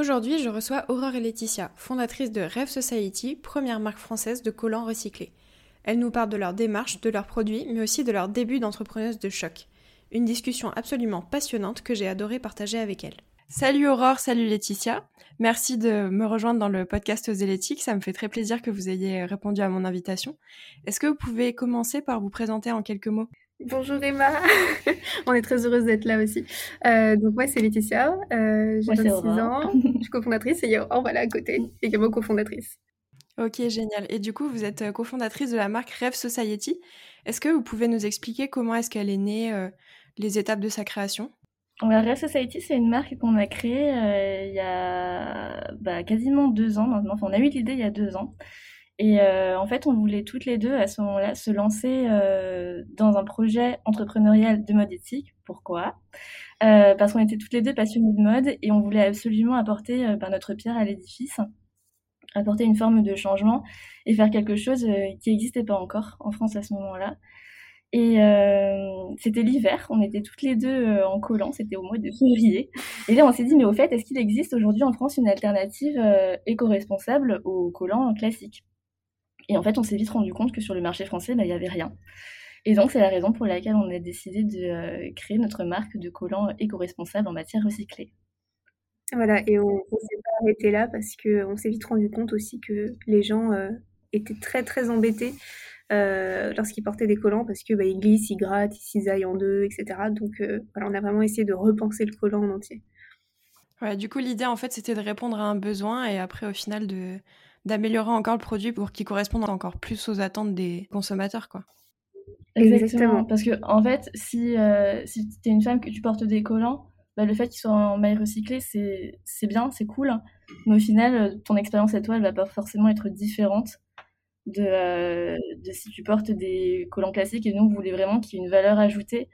Aujourd'hui, je reçois Aurore et Laetitia, fondatrices de Rêve Society, première marque française de collants recyclés. Elles nous parlent de leur démarche, de leurs produits, mais aussi de leur début d'entrepreneuse de choc. Une discussion absolument passionnante que j'ai adoré partager avec elles. Salut Aurore, salut Laetitia. Merci de me rejoindre dans le podcast Zélétique. Ça me fait très plaisir que vous ayez répondu à mon invitation. Est-ce que vous pouvez commencer par vous présenter en quelques mots? Bonjour Emma, on est très heureuse d'être là aussi. Euh, donc moi c'est Laetitia, euh, j'ai 26 ans, je suis cofondatrice et il y a Aurore voilà, à côté, également cofondatrice. Ok, génial. Et du coup, vous êtes euh, cofondatrice de la marque Rêve Society. Est-ce que vous pouvez nous expliquer comment est-ce qu'elle est née, les étapes de sa création? Rêve Society, c'est une marque qu'on a créée il y a bah, quasiment deux ans maintenant. Enfin, on a eu l'idée il y a deux ans. Et euh, en fait, on voulait toutes les deux à ce moment-là se lancer euh, dans un projet entrepreneurial de mode éthique. Pourquoi? Euh, Parce qu'on était toutes les deux passionnées de mode et on voulait absolument apporter ben, notre pierre à l'édifice, apporter une forme de changement et faire quelque chose qui n'existait pas encore en France à ce moment-là. Et c'était l'hiver, on était toutes les deux en collant, c'était au mois de février. Et là, on s'est dit, mais au fait, est-ce qu'il existe aujourd'hui en France une alternative éco-responsable aux collants classiques et en fait, on s'est vite rendu compte que sur le marché français, bah, il n'y avait rien. Et donc, c'est la raison pour laquelle on a décidé de euh, créer notre marque de collants éco-responsables en matière recyclée. Voilà, et on ne s'est pas arrêté là parce qu'on s'est vite rendu compte aussi que les gens euh, étaient très très embêtés euh, lorsqu'ils portaient des collants parce que bah, ils glissent, ils grattent, ils cisaillent en deux, etc. Donc voilà, on a vraiment essayé de repenser le collant en entier. Ouais, du coup, l'idée en fait, c'était de répondre à un besoin et après, au final, de, d'améliorer encore le produit pour qu'il corresponde encore plus aux attentes des consommateurs, quoi. Exactement. Parce que, en fait, si, euh, si tu es une femme que tu portes des collants, bah, le fait qu'ils soient en maille recyclée, c'est bien, c'est cool. Mais au final, ton expérience à toi, elle va pas forcément être différente de, euh, de si tu portes des collants classiques. Et nous, on voulait vraiment qu'il y ait une valeur ajoutée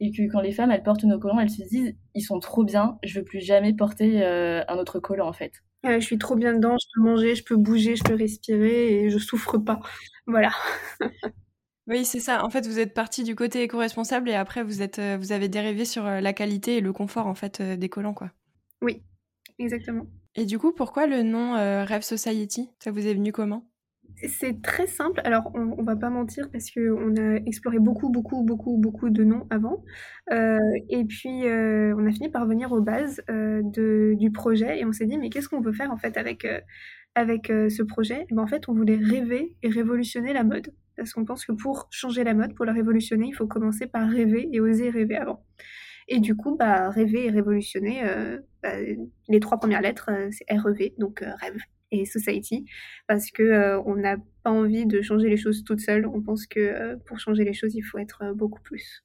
et que quand les femmes, elles portent nos collants, elles se disent, ils sont trop bien, je veux plus jamais porter euh, un autre collant, en fait je suis trop bien dedans, je peux manger, je peux bouger, je peux respirer et je souffre pas. Voilà. Oui, c'est ça. En fait, vous êtes parti du côté éco-responsable et après vous êtes, euh, vous avez dérivé sur euh, la qualité et le confort en fait euh, des collants, quoi. Oui, exactement. Et du coup, pourquoi le nom Rêve Society? Ça vous est venu comment? C'est très simple. Alors, on, va pas mentir parce qu'on a exploré beaucoup, beaucoup, beaucoup, beaucoup de noms avant. Euh, et puis, euh, on a fini par venir aux bases euh, du projet et on s'est dit, mais qu'est-ce qu'on peut faire en fait avec, avec ce projet? Ben, En fait, on voulait rêver et révolutionner la mode. Parce qu'on pense que pour changer la mode, pour la révolutionner, il faut commencer par rêver et oser rêver avant. Et du coup, bah, rêver et révolutionner, bah, les trois premières lettres, c'est REV, donc rêve et Society, parce que euh, on n'a pas envie de changer les choses toute seule. On pense que euh, pour changer les choses, il faut être euh, beaucoup plus.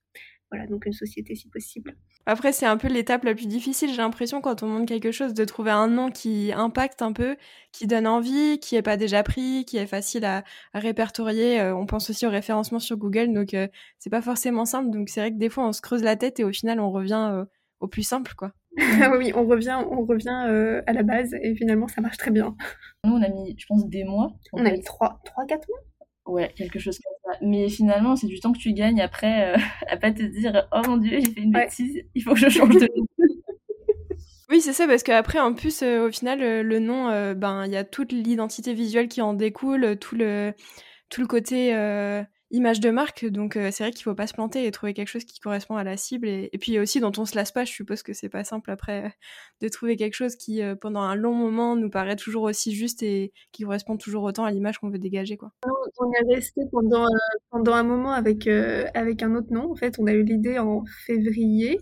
Voilà, donc une société si possible. Après, c'est un peu l'étape la plus difficile, j'ai l'impression, quand on monte quelque chose, de trouver un nom qui impacte un peu, qui donne envie, qui n'est pas déjà pris, qui est facile à, répertorier. on pense aussi au référencement sur Google, donc c'est pas forcément simple. Donc c'est vrai que des fois, on se creuse la tête et au final, on revient au plus simple, quoi. oui, on revient, on revient euh, à la base et finalement ça marche très bien. Nous, on a mis, je pense, des mois. On a mis 3, 4 mois? Ouais, quelque chose comme ça. Mais finalement, c'est du temps que tu gagnes après euh, à pas te dire Oh mon dieu, j'ai fait une bêtise, il faut que je change de nom. Oui, c'est ça, parce qu'après, en plus, euh, au final, le nom, ben, il y a toute l'identité visuelle qui en découle, tout le, tout le côté image de marque. Donc euh, c'est vrai qu'il faut pas se planter et trouver quelque chose qui correspond à la cible. Et, puis aussi dont on se lasse pas, je suppose que c'est pas simple après de trouver quelque chose qui euh, pendant un long moment nous paraît toujours aussi juste et qui correspond toujours autant à l'image qu'on veut dégager. Quoi. On est resté pendant, euh, pendant un moment avec, avec un autre nom. En fait, on a eu l'idée en février,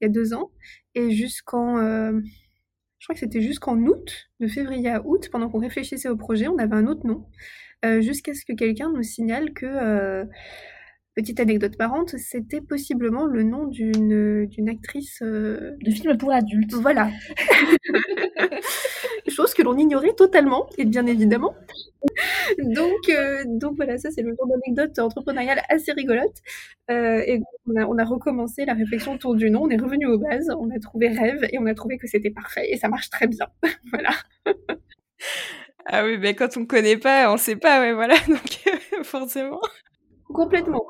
il y a deux ans, et jusqu'en... je crois que c'était jusqu'en août, de février à août, pendant qu'on réfléchissait au projet, on avait un autre nom. Euh, jusqu'à ce que quelqu'un nous signale que, euh, petite anecdote marrante, c'était possiblement le nom d'une d'une actrice euh, de film pour adultes. Voilà. Chose que l'on ignorait totalement, et bien évidemment. donc, euh, donc voilà, ça c'est le genre d'anecdote entrepreneuriale assez rigolote. Euh, et on a, on a recommencé la réflexion autour du nom, on est revenu aux bases, on a trouvé rêve et on a trouvé que c'était parfait et ça marche très bien. voilà. Ah oui, mais quand on ne connaît pas, on sait pas, ouais, voilà, donc forcément. Complètement.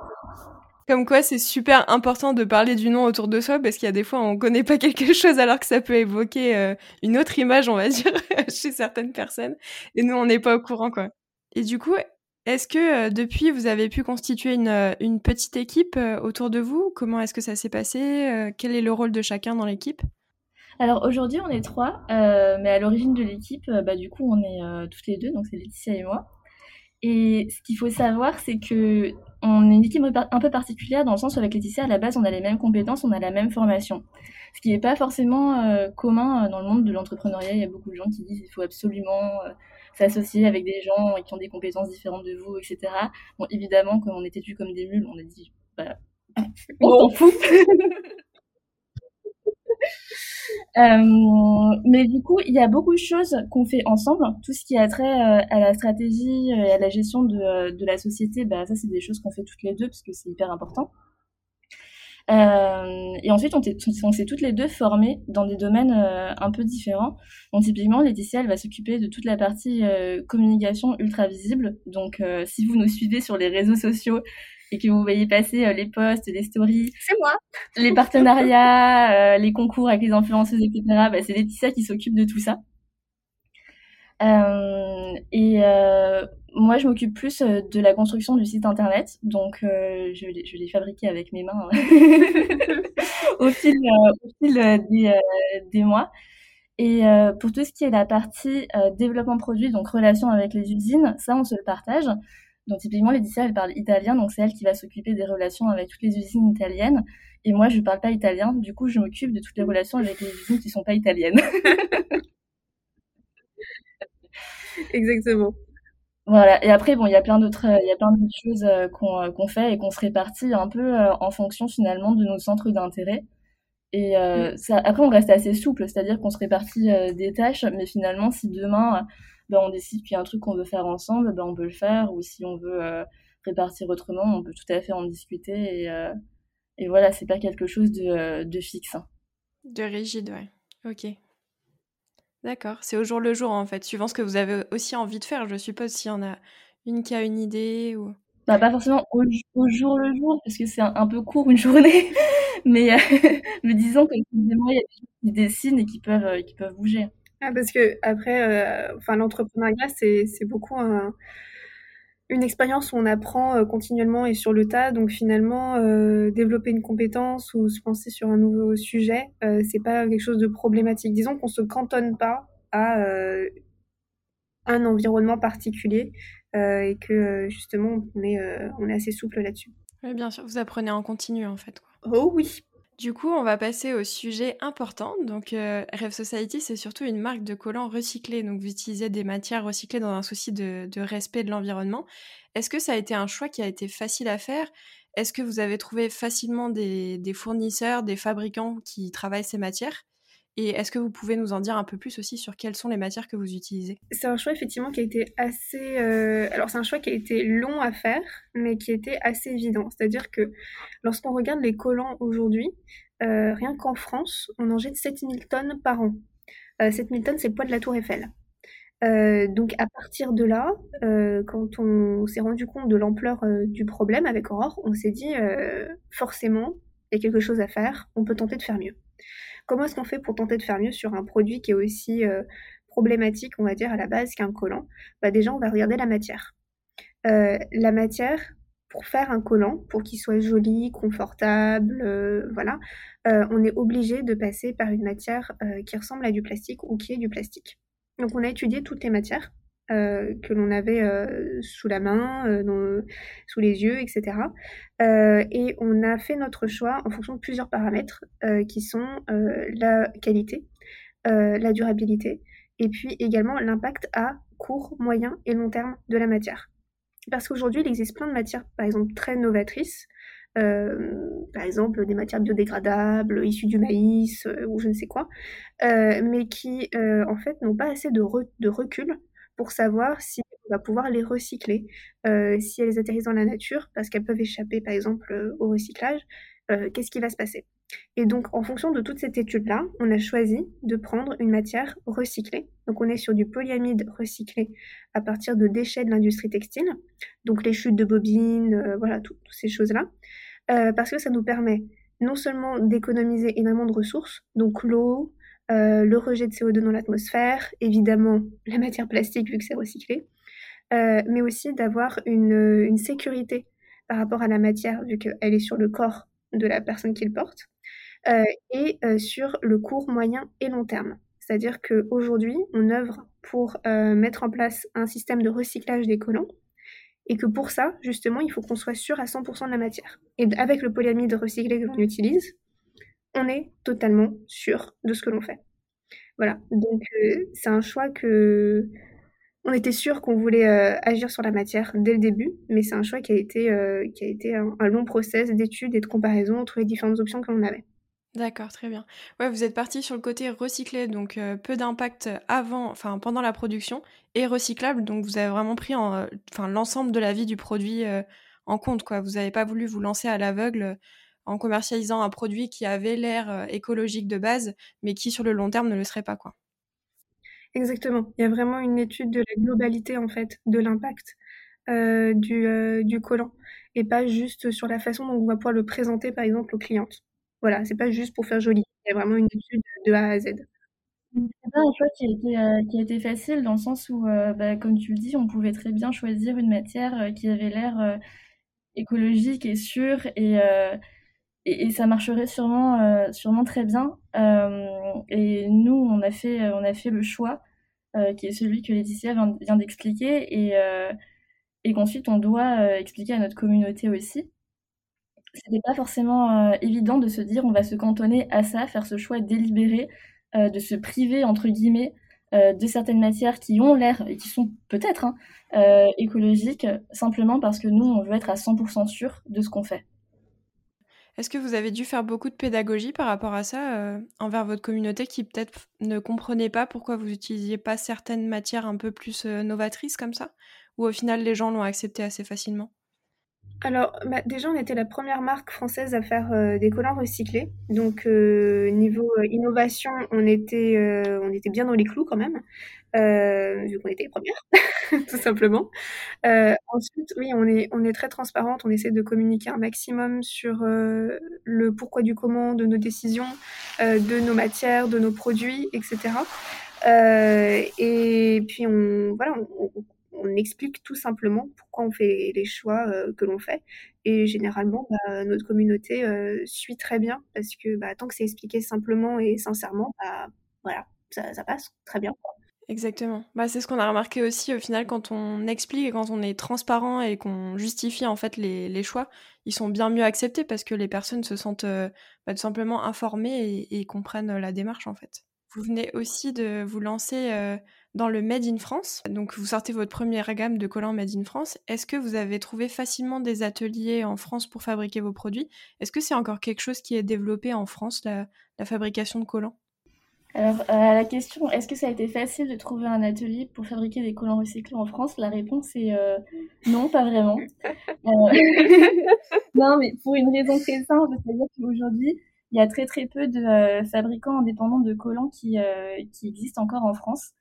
Comme quoi, c'est super important de parler du nom autour de soi parce qu'il y a des fois, on connaît pas quelque chose alors que ça peut évoquer euh, une autre image, on va dire, chez certaines personnes. Et nous, on n'est pas au courant, quoi. Et du coup, est-ce que euh, depuis, vous avez pu constituer une, euh, une petite équipe autour de vous? Comment est-ce que ça s'est passé Quel est le rôle de chacun dans l'équipe? Alors aujourd'hui on est trois, mais à l'origine de l'équipe, bah, du coup on est toutes les deux, donc c'est Laetitia et moi. Et ce qu'il faut savoir, c'est que on est une équipe un peu particulière dans le sens où avec Laetitia, à la base, on a les mêmes compétences, on a la même formation. Ce qui n'est pas forcément euh, commun euh, dans le monde de l'entrepreneuriat. Il y a beaucoup de gens qui disent qu'il faut absolument euh, s'associer avec des gens qui ont des compétences différentes de vous, etc. Bon, évidemment, comme on était vus comme des mules, on a dit, bah, on s'en fout. Euh, mais du coup, il y a beaucoup de choses qu'on fait ensemble. Tout ce qui a trait euh, à la stratégie et à la gestion de, la société, bah, ça, c'est des choses qu'on fait toutes les deux parce que c'est hyper important. Euh, et ensuite, on, s'est toutes les deux formées dans des domaines un peu différents. Donc, typiquement, Laetitia, elle va s'occuper de toute la partie communication ultra visible. Donc, si vous nous suivez sur les réseaux sociaux, et que vous voyez passer euh, les posts, les stories, c'est moi, les partenariats, euh, les concours avec les influenceuses, etc. Bah, c'est Laetitia qui s'occupe de tout ça. Euh, et moi, je m'occupe plus de la construction du site internet, donc je, je l'ai fabriqué avec mes mains au fil, au fil des, des, mois. Et pour tout ce qui est la partie développement produit, donc relation avec les usines, ça, on se le partage. Donc typiquement, Laetitia, elle parle italien, donc c'est elle qui va s'occuper des relations avec toutes les usines italiennes. Et moi, je ne parle pas italien, du coup, je m'occupe de toutes les relations avec les usines qui ne sont pas italiennes. Exactement. Voilà. Et après, bon, il y a plein d'autres, il y a plein d'autres choses euh, euh, qu'on fait et qu'on se répartit un peu euh, en fonction finalement de nos centres d'intérêt. Et mm. ça, après, on reste assez souple, c'est-à-dire qu'on se répartit des tâches, mais finalement, si demain ben, on décide qu'il y a un truc qu'on veut faire ensemble, ben, on peut le faire. Ou si on veut euh, répartir autrement, on peut tout à fait en discuter. Et, euh, et voilà, c'est pas quelque chose de, euh, de fixe. Hein. De rigide, ouais. Ok. D'accord. C'est au jour le jour, en fait, suivant ce que vous avez aussi envie de faire, je suppose, s'il y en a une qui a une idée ou... Bah, pas forcément au, jour le jour, parce que c'est un, peu court une journée, mais, mais disons que il y a des choses qui dessinent et qui peuvent, qui peuvent bouger. Ah, parce que après, euh, enfin, l'entrepreneuriat, c'est, c'est beaucoup une expérience où on apprend euh, continuellement et sur le tas. Donc finalement, euh, développer une compétence ou se penser sur un nouveau sujet, c'est pas quelque chose de problématique. Disons qu'on se cantonne pas à un environnement particulier et que justement, on est, on est assez souple là-dessus. Oui, bien sûr, vous apprenez en continu en fait. Quoi. Oh oui. Du coup, on va passer au sujet important. Donc, euh, Rêve Society, c'est surtout une marque de collants recyclés. Donc, vous utilisez des matières recyclées dans un souci de, respect de l'environnement. Est-ce que ça a été un choix qui a été facile à faire? Est-ce que vous avez trouvé facilement des, fournisseurs, des fabricants qui travaillent ces matières? Et est-ce que vous pouvez nous en dire un peu plus aussi sur quelles sont les matières que vous utilisez? C'est un choix effectivement qui a été assez... Euh, alors c'est un choix qui a été long à faire, mais qui était assez évident. C'est-à-dire que lorsqu'on regarde les collants aujourd'hui, euh, rien qu'en France, on en jette 7000 tonnes par an. Euh, 7000 tonnes, c'est le poids de la tour Eiffel. Euh, donc à partir de là, quand on s'est rendu compte de l'ampleur du problème avec Aurore, on s'est dit forcément, il y a quelque chose à faire, on peut tenter de faire mieux. Comment est-ce qu'on fait pour tenter de faire mieux sur un produit qui est aussi euh, problématique, on va dire, à la base qu'un collant? Bah, Déjà, on va regarder la matière. Euh, la matière, pour faire un collant, pour qu'il soit joli, confortable, euh, voilà, on est obligé de passer par une matière qui ressemble à du plastique ou qui est du plastique. Donc on a étudié toutes les matières euh, que l'on avait euh, sous la main, euh, sous les yeux, etc. et on a fait notre choix en fonction de plusieurs paramètres qui sont la qualité, la durabilité et puis également l'impact à court, moyen et long terme de la matière. Parce qu'aujourd'hui, il existe plein de matières, par exemple, très novatrices, par exemple des matières biodégradables issues du maïs ou je ne sais quoi, mais qui en fait n'ont pas assez de, de recul pour savoir si on va pouvoir les recycler, si elles atterrissent dans la nature, parce qu'elles peuvent échapper par exemple au recyclage, qu'est-ce qui va se passer? Et donc, en fonction de toute cette étude-là, on a choisi de prendre une matière recyclée. Donc, on est sur du polyamide recyclé à partir de déchets de l'industrie textile, donc les chutes de bobines, euh, voilà, toutes ces choses-là, euh, parce que ça nous permet non seulement d'économiser énormément de ressources, donc l'eau, euh, le rejet de CO2 dans l'atmosphère, évidemment la matière plastique vu que c'est recyclé, mais aussi d'avoir une, une sécurité par rapport à la matière vu qu'elle est sur le corps de la personne qui le porte. Euh, et euh, sur le court, moyen et long terme. C'est-à-dire qu'aujourd'hui, on œuvre pour euh, mettre en place un système de recyclage des collants et que pour ça, justement, il faut qu'on soit sûr à 100% de la matière. Et avec le polyamide recyclé que l'on utilise, on est totalement sûr de ce que l'on fait. Voilà, donc c'est un choix que on était sûr qu'on voulait agir sur la matière dès le début, mais c'est un choix qui a été, qui a été un, long process d'études et de comparaison entre les différentes options que l'on avait. D'accord, très bien. Ouais, vous êtes parti sur le côté recyclé, donc euh, peu d'impact avant, enfin pendant la production, et recyclable, donc vous avez vraiment pris en, euh, enfin l'ensemble de la vie du produit euh, en compte, quoi. Vous n'avez pas voulu vous lancer à l'aveugle en commercialisant un produit qui avait l'air écologique de base, mais qui sur le long terme ne le serait pas, quoi. Exactement. Il y a vraiment une étude de la globalité en fait de l'impact du, du collant et pas juste sur la façon dont on va pouvoir le présenter par exemple aux clientes. Voilà, c'est pas juste pour faire joli. C'est vraiment une étude de A à Z. C'est pas un choix qui a été, euh, qui a été facile dans le sens où, euh, bah, comme tu le dis, on pouvait très bien choisir une matière euh, qui avait l'air écologique et sûre et, et, ça marcherait sûrement, sûrement très bien. et nous, on a fait, on a fait le choix qui est celui que Laetitia vient, d'expliquer et, qu'ensuite on doit expliquer à notre communauté aussi c'était pas forcément euh, évident de se dire on va se cantonner à ça, faire ce choix délibéré, euh, de se priver entre guillemets euh, de certaines matières qui ont l'air et qui sont peut-être hein, écologiques, simplement parce que nous on veut être à 100% sûr de ce qu'on fait. Est-ce que vous avez dû faire beaucoup de pédagogie par rapport à ça envers votre communauté qui peut-être ne comprenait pas pourquoi vous n'utilisiez pas certaines matières un peu plus novatrices comme ça? Ou au final les gens l'ont accepté assez facilement? Alors, bah, déjà, on était la première marque française à faire euh, des collants recyclés. Donc, euh, niveau euh, innovation, on était, bien dans les clous quand même, vu qu'on était les premières, tout simplement. ensuite, oui, on est, très transparente. On essaie de communiquer un maximum sur le pourquoi du comment de nos décisions, de nos matières, de nos produits, etc. et puis, on, voilà, on explique tout simplement pourquoi on fait les choix euh, que l'on fait. Et généralement, bah, notre communauté euh, suit très bien parce que bah, tant que c'est expliqué simplement et sincèrement, bah, voilà, ça, passe très bien. Exactement. C'est ce qu'on a remarqué aussi au final quand on explique et quand on est transparent et qu'on justifie en fait les, choix, ils sont bien mieux acceptés parce que les personnes se sentent euh, tout simplement informées et, comprennent la démarche en fait. Vous venez aussi de vous lancer dans le Made in France. Donc vous sortez votre première gamme de collants Made in France. Est-ce que vous avez trouvé facilement des ateliers en France pour fabriquer vos produits? Est-ce que c'est encore quelque chose qui est développé en France, la, fabrication de collants? Alors, à la question, est-ce que ça a été facile de trouver un atelier pour fabriquer des collants recyclés en France? La réponse est euh, non, pas vraiment. Euh, non, mais pour une raison très simple, c'est-à-dire qu'aujourd'hui, il y a très très peu de euh, fabricants indépendants de collants qui, qui existent encore en France.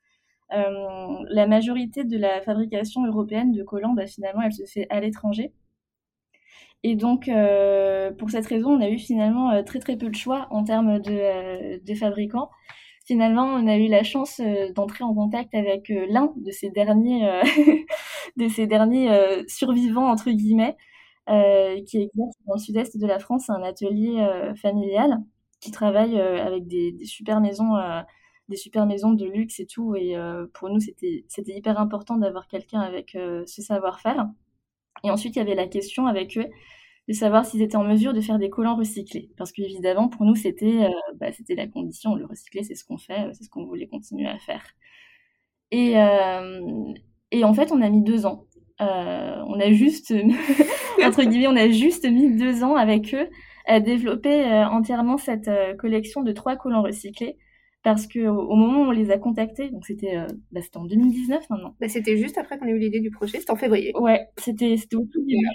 Euh, la majorité de la fabrication européenne de collants, bah, finalement, elle se fait à l'étranger. Et donc, euh, pour cette raison, on a eu finalement euh, très très peu de choix en termes de, fabricants. Finalement, on a eu la chance d'entrer en contact avec l'un de ces derniers, de ces derniers survivants entre guillemets, qui exerce dans le sud-est de la France un atelier familial qui travaille avec des, des, super maisons des super maisons de luxe et tout. Et euh, pour nous, c'était hyper important d'avoir quelqu'un avec euh, ce savoir-faire. Et ensuite, il y avait la question avec eux de savoir s'ils étaient en mesure de faire des collants recyclés. Parce qu'évidemment, pour nous, c'était euh, bah, la condition. Le recycler, c'est ce qu'on fait, c'est ce qu'on voulait continuer à faire. Et, et en fait, on a mis deux ans on a juste, entre guillemets, on a juste mis deux ans avec eux à développer entièrement cette collection de trois collants recyclés parce que au, moment où on les a contactés, donc c'était bah, c'était en 2019 maintenant. Bah, c'était juste après qu'on ait eu l'idée du projet, c'était en février. Ouais, c'était c'était au tout début.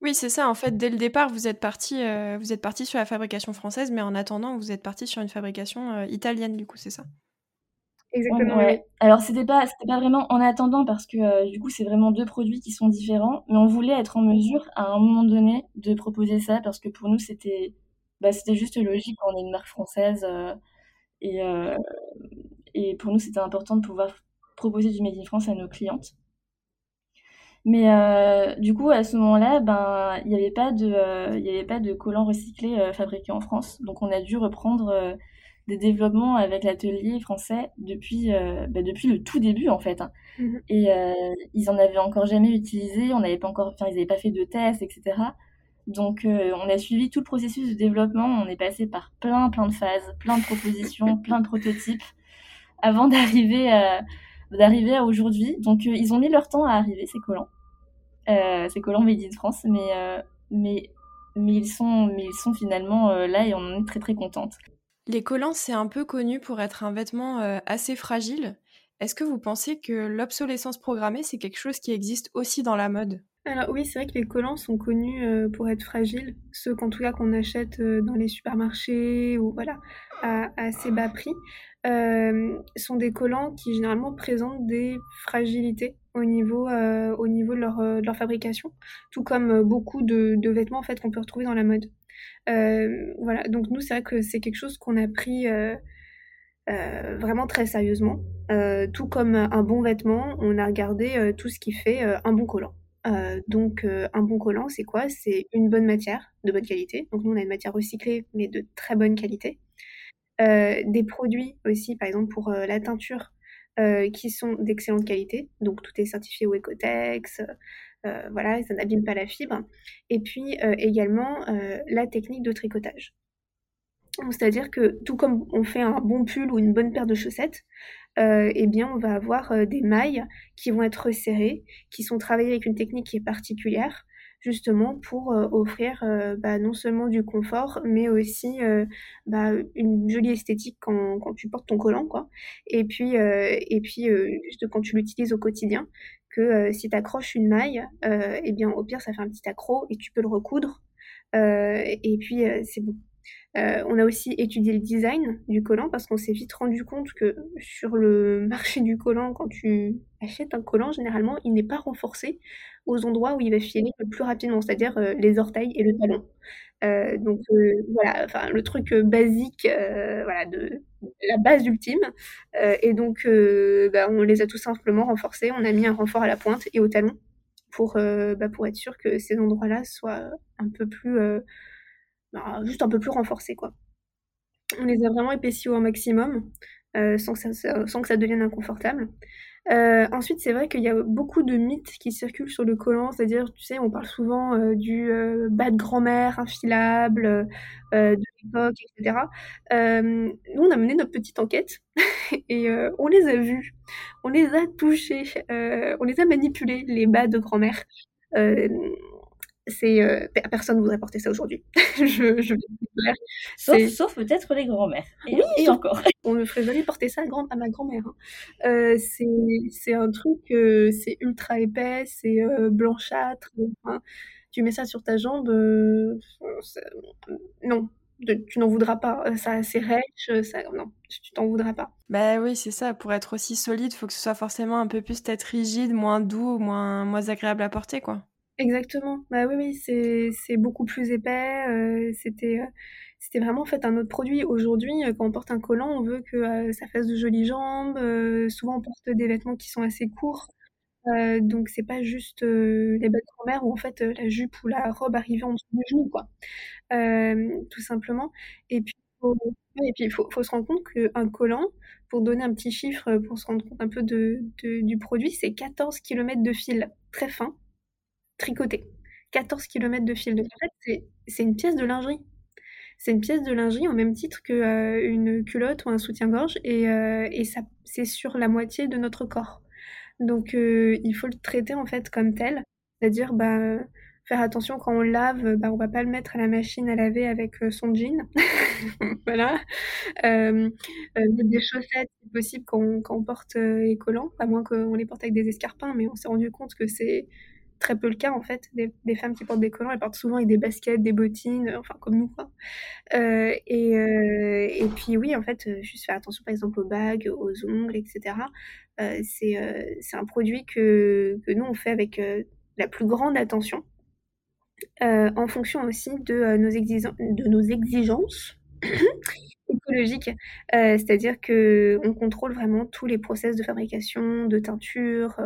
Oui, c'est ça. En fait, dès le départ, vous êtes parti, vous êtes parti sur la fabrication française, mais en attendant, vous êtes parti sur une fabrication italienne, du coup, c'est ça? Exactement. Ouais. Alors c'était pas c'était pas vraiment en attendant parce que du coup c'est vraiment deux produits qui sont différents, mais on voulait être en mesure à un moment donné de proposer ça parce que pour nous c'était bah, c'était juste logique. On est une marque française et et pour nous c'était important de pouvoir proposer du made in France à nos clientes. Mais euh, du coup, à ce moment-là, ben, il n'y avait pas de, euh, avait pas de collants recyclés euh, fabriqués en France. Donc, on a dû reprendre des développements avec l'atelier français depuis, ben, depuis le tout début, en fait. Hein. Mmh Et ils en avaient encore jamais utilisé. On n'avait pas encore, enfin, ils n'avaient pas fait de tests, etc. Donc, on a suivi tout le processus de développement. On est passé par plein, plein de phases, plein de propositions, plein de prototypes, avant d'arriver à d'arriver à aujourd'hui. Donc, euh, ils ont mis leur temps à arriver, ces collants. Euh, ces collants Made in France, mais, euh, mais, mais, ils sont, mais ils sont finalement là et on en est très très contente. Les collants, c'est un peu connu pour être un vêtement assez fragile. Est-ce que vous pensez que l'obsolescence programmée, c'est quelque chose qui existe aussi dans la mode? Alors oui, c'est vrai que les collants sont connus pour être fragiles, ceux qu'en tout cas qu'on achète dans les supermarchés ou voilà à assez bas prix. Euh, sont des collants qui généralement présentent des fragilités au niveau, euh, au niveau de, leur, euh, fabrication, tout comme beaucoup de, de vêtements en fait, qu'on peut retrouver dans la mode. voilà, donc nous, c'est vrai que c'est quelque chose qu'on a pris vraiment très sérieusement. tout comme un bon vêtement, on a regardé tout ce qui fait un bon collant. Donc un bon collant, c'est quoi? C'est une bonne matière de bonne qualité. Donc nous, on a une matière recyclée, mais de très bonne qualité. Euh, des produits aussi, par exemple pour euh, la teinture, euh, qui sont d'excellente qualité. Donc tout est certifié au Ecotex, voilà, ça n'abîme pas la fibre. Et puis également la technique de tricotage. C'est-à-dire que tout comme on fait un bon pull ou une bonne paire de chaussettes, eh bien on va avoir des mailles qui vont être resserrées, qui sont travaillées avec une technique qui est particulière, justement pour euh, offrir euh, bah, non seulement du confort, mais aussi euh, bah, une jolie esthétique quand, tu portes ton collant, quoi. Et puis, et puis juste quand tu l'utilises au quotidien, que si tu accroches une maille, eh bien au pire ça fait un petit accro et tu peux le recoudre. et puis c'est bon. on a aussi étudié le design du collant parce qu'on s'est vite rendu compte que sur le marché du collant, quand tu achètes un collant, généralement, il n'est pas renforcé aux endroits où il va filer le plus rapidement, c'est-à-dire euh, les orteils et le talon. Euh, donc euh, voilà, enfin le truc basique, voilà, de, la base ultime. et donc bah, on les a tout simplement renforcés. On a mis un renfort à la pointe et au talon pour bah, pour être sûr que ces endroits-là soient un peu plus, bah, juste un peu plus renforcés quoi. On les a vraiment épaissis au maximum. sans, que ça, sans que ça devienne inconfortable. Euh, ensuite, c'est vrai qu'il y a beaucoup de mythes qui circulent sur le collant, c'est-à-dire, tu sais, on parle souvent euh, du euh, bas de grand-mère infilable de l'époque, etc. nous, on a mené notre petite enquête et on les a vus, on les a touchés, on les a manipulés, les bas de grand-mère c'est euh, personne ne voudrait porter ça aujourd'hui. je, je sauf, sauf peut-être les grands-mères. oui, et encore. On ne ferait jamais porter ça à, grand, à ma grand-mère. Hein. Euh, c'est un truc, euh, c'est ultra épais, c'est euh, blanchâtre. tu mets ça sur ta jambe, euh, non, tu n'en voudras pas. Ça, c'est rêche, ça, non, tu t'en voudras pas. Bah oui, c'est ça. Pour être aussi solide, il faut que ce soit forcément un peu plus peut-être rigide, moins doux, moins, moins agréable à porter, quoi. Exactement. Bah oui, oui, c'est beaucoup plus épais. Euh, c'était euh, c'était vraiment en fait un autre produit. Aujourd'hui, euh, quand on porte un collant, on veut que ça fasse de jolies jambes. souvent, on porte des vêtements qui sont assez courts. donc c'est pas juste les bas de grand-mère où en fait la jupe ou la robe arrivait en dessous du genou, quoi. tout simplement. Et puis, et puis il faut, faut se rendre compte qu'un collant, pour donner un petit chiffre, pour se rendre compte un peu de- du produit, c'est 14 km de fil très fin tricoté. 14 km de fil. Donc en fait, c'est une pièce de lingerie. C'est une pièce de lingerie au même titre qu'une euh, culotte ou un soutien-gorge et, euh, c'est sur la moitié de notre corps. Donc, il faut le traiter en fait comme tel, c'est-à-dire bah, faire attention quand on lave, bah, on va pas le mettre à la machine à laver avec son jean. voilà. Euh, mettre des chaussettes, si possible, quand on, quand on porte les collants, à moins qu'on les porte avec des escarpins, mais on s'est rendu compte que c'est très peu le cas en fait des, femmes qui portent des collants elles portent souvent avec des baskets des bottines enfin comme nous quoi. Euh, et, euh, et puis oui en fait juste faire attention par exemple aux bagues aux ongles etc euh, c'est c'est un produit que, que nous on fait avec la plus grande attention en fonction aussi de nos, de nos exigences écologiques, c'est-à-dire que on contrôle vraiment tous les process de fabrication, de teinture,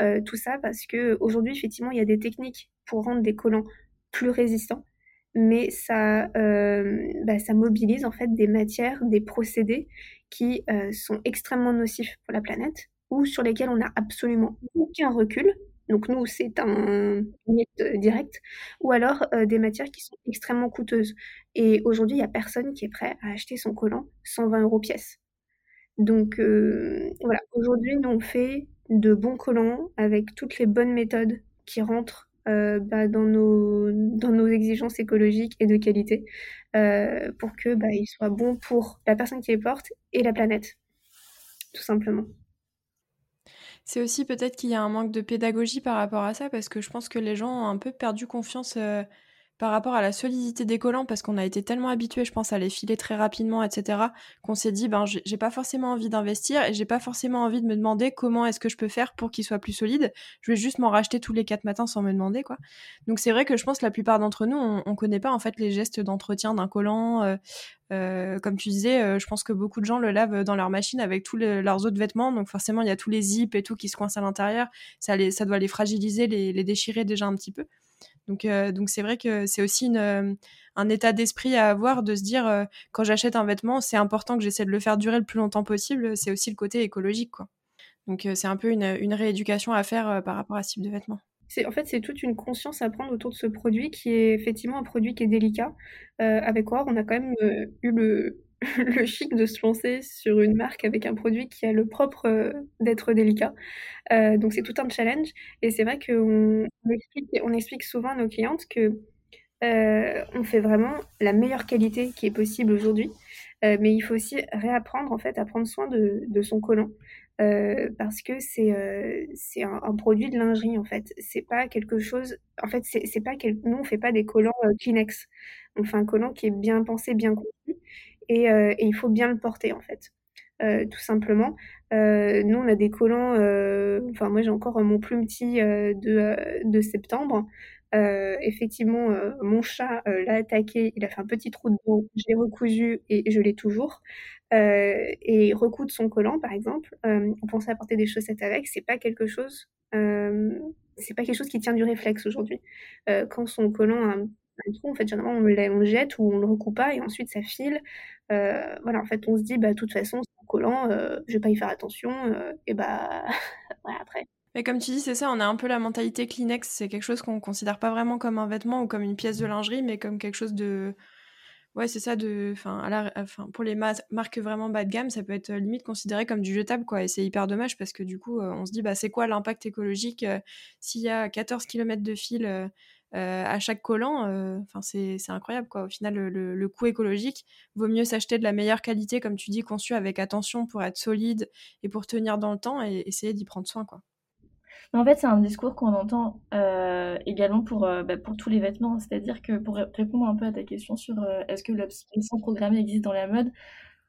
euh, tout ça parce que aujourd'hui effectivement il y a des techniques pour rendre des collants plus résistants, mais ça, euh, bah, ça mobilise en fait des matières, des procédés qui euh, sont extrêmement nocifs pour la planète ou sur lesquels on n'a absolument aucun recul. Donc nous, c'est un net direct, ou alors des matières qui sont extrêmement coûteuses. Et aujourd'hui, il n'y a personne qui est prêt à acheter son collant 120 euros pièce. Donc voilà, aujourd'hui, nous, on fait de bons collants avec toutes les bonnes méthodes qui rentrent euh, bah, dans, nos, exigences écologiques et de qualité euh, pour que bah, soient bons pour la personne qui les porte et la planète, tout simplement. C'est aussi peut-être qu'il y a un manque de pédagogie par rapport à ça parce que je pense que les gens ont un peu perdu confiance euh, par rapport à la solidité des collants, parce qu'on a été tellement habitué, je pense, à les filer très rapidement, etc., qu'on s'est dit, ben, j'ai pas forcément envie d'investir et j'ai pas forcément envie de me demander comment est-ce que je peux faire pour qu'il soit plus solide. Je vais juste m'en racheter tous les quatre matins sans me demander, quoi. Donc c'est vrai que je pense que la plupart d'entre nous, on, on, connaît pas en fait les gestes d'entretien d'un collant. Euh, euh, comme tu disais, euh, je pense que beaucoup de gens le lavent dans leur machine avec tous leurs autres vêtements, donc forcément il y a tous les zips et tout qui se coincent à l'intérieur. Ça, doit les fragiliser, les déchirer déjà un petit peu. Donc, c'est vrai que c'est aussi un état d'esprit à avoir de se dire quand j'achète un vêtement, c'est important que j'essaie de le faire durer le plus longtemps possible. C'est aussi le côté écologique, quoi. Donc c'est un peu une, une, rééducation à faire par rapport à ce type de vêtements. En fait, c'est toute une conscience à prendre autour de ce produit qui est effectivement un produit qui est délicat. avec quoi on a quand même eu le, le chic de se lancer sur une marque avec un produit qui a le propre euh, d'être délicat. Euh, donc c'est tout un challenge. Et c'est vrai qu'on explique, souvent à nos clientes que euh, on fait vraiment la meilleure qualité qui est possible aujourd'hui. mais il faut aussi réapprendre en fait à prendre soin de, son collant. parce que c'est un, produit de lingerie en fait c'est pas quelque chose en fait c'est pas quel... nous on fait pas des collants Kleenex on fait un collant qui est bien pensé bien conçu euh, et, il faut bien le porter en fait. Euh, tout simplement. Euh, nous, on a des collants, enfin moi j'ai encore mon plumetier de, de septembre. effectivement, mon chat l'a attaqué, il a fait un petit trou de dos, je l'ai recousu et je l'ai toujours. et recoudre son collant, par exemple, on pensait à porter des chaussettes avec, c'est pas quelque chose, c'est pas quelque chose qui tient du réflexe aujourd'hui. quand son collant a un en fait, généralement, on le, jette ou on le recoupe pas et ensuite ça file. Euh, voilà, en fait, on se dit, bah, de toute façon, c'est collant, euh, je vais pas y faire attention, euh, et bah, après. Mais comme tu dis, c'est ça, on a un peu la mentalité Kleenex, c'est quelque chose qu'on considère pas vraiment comme un vêtement ou comme une pièce de lingerie, mais comme quelque chose de. Ouais, c'est ça, de. Enfin, pour les marques vraiment bas de gamme, ça peut être limite considéré comme du jetable, quoi. Et c'est hyper dommage parce que du coup, on se dit, bah, c'est quoi l'impact écologique s'il y a 14 km de fil euh, à chaque collant, euh, enfin c'est incroyable quoi. Au final, le, coût écologique vaut mieux s'acheter de la meilleure qualité, comme tu dis, conçu avec attention pour être solide et pour tenir dans le temps et essayer d'y prendre soin quoi. En fait, c'est un discours qu'on entend euh, également pour, bah, pour tous les vêtements. C'est-à-dire que pour répondre un peu à ta question sur est-ce que l'obsolescence programmée existe dans la mode,